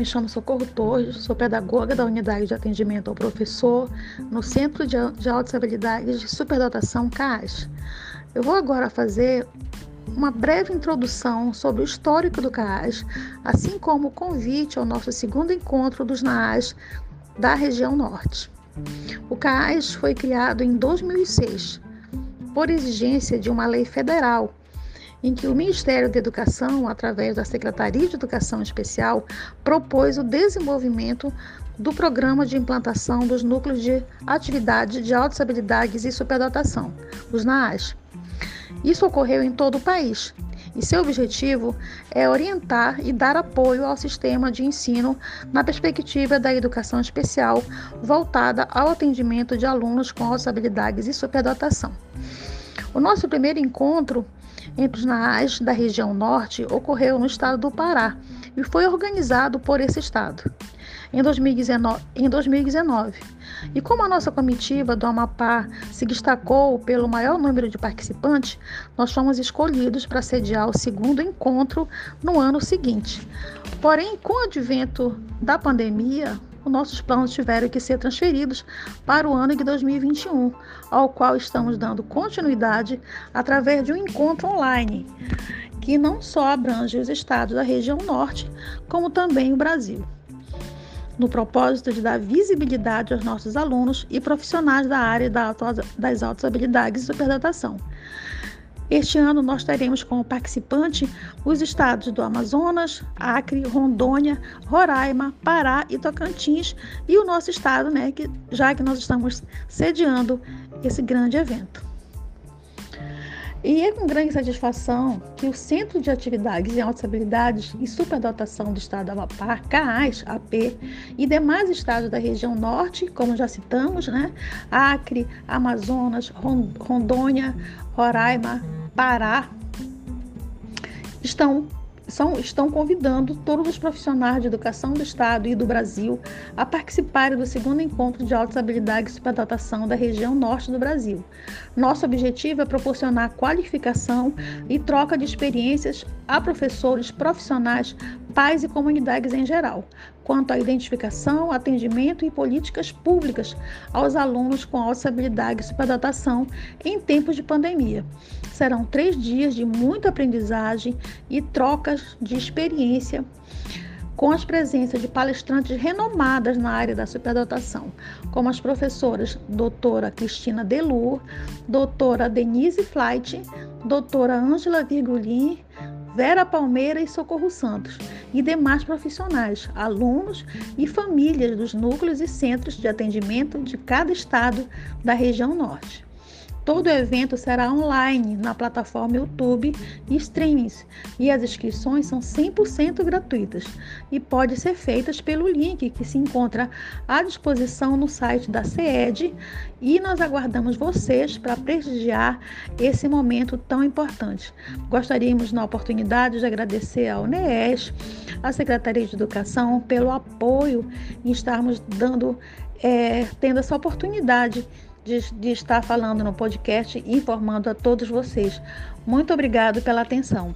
me chamo Socorro Torres, sou pedagoga da Unidade de Atendimento ao Professor no Centro de, Altas Habilidades de Superdotação CAS. Eu vou agora fazer uma breve introdução sobre o histórico do CAS, assim como o convite ao nosso segundo encontro dos NAAS da região norte. O CAS foi criado em 2006 por exigência de uma lei federal em que o Ministério da Educação, através da Secretaria de Educação Especial, propôs o desenvolvimento do programa de implantação dos núcleos de atividade de altas habilidades e superdotação, os NAAS. Isso ocorreu em todo o país e seu objetivo é orientar e dar apoio ao sistema de ensino na perspectiva da educação especial voltada ao atendimento de alunos com altas habilidades e superdotação. O nosso primeiro encontro entre os NAAs da região norte ocorreu no estado do Pará e foi organizado por esse estado em 2019. Em 2019. E como a nossa comitiva do Amapá se destacou pelo maior número de participantes, nós fomos escolhidos para sediar o segundo encontro no ano seguinte. Porém, com o advento da pandemia, os nossos planos tiveram que ser transferidos para o ano de 2021, ao qual estamos dando continuidade através de um encontro online, que não só abrange os estados da região norte, como também o Brasil. No propósito de dar visibilidade aos nossos alunos e profissionais da área das altas habilidades e superdatação. Este ano nós teremos como participante os estados do Amazonas, Acre, Rondônia, Roraima, Pará e Tocantins e o nosso estado, né, que, já que nós estamos sediando esse grande evento. E é com grande satisfação que o Centro de Atividades em Altas Habilidades e Superdotação do Estado do Amapá, CAAS, AP, e demais estados da região norte, como já citamos, né? Acre, Amazonas, Rondônia, Roraima, Pará, estão são, estão convidando todos os profissionais de educação do Estado e do Brasil a participarem do segundo encontro de altas habilidades e superdotação da região norte do Brasil. Nosso objetivo é proporcionar qualificação e troca de experiências a professores, profissionais, pais e comunidades em geral, quanto à identificação, atendimento e políticas públicas aos alunos com altas habilidades e superdotação em tempos de pandemia. Serão três dias de muita aprendizagem e trocas de experiência com as presenças de palestrantes renomadas na área da superdotação, como as professoras doutora Cristina Delur, doutora Denise Flight, doutora Ângela Virgulin, Vera Palmeira e Socorro Santos, e demais profissionais, alunos e famílias dos núcleos e centros de atendimento de cada estado da região norte. Todo o evento será online na plataforma YouTube e streamings, e as inscrições são 100% gratuitas e podem ser feitas pelo link que se encontra à disposição no site da CED e nós aguardamos vocês para prestigiar esse momento tão importante. Gostaríamos, na oportunidade, de agradecer ao UNES, à Secretaria de Educação, pelo apoio em estarmos dando, é, tendo essa oportunidade de, de estar falando no podcast e informando a todos vocês. Muito obrigado pela atenção.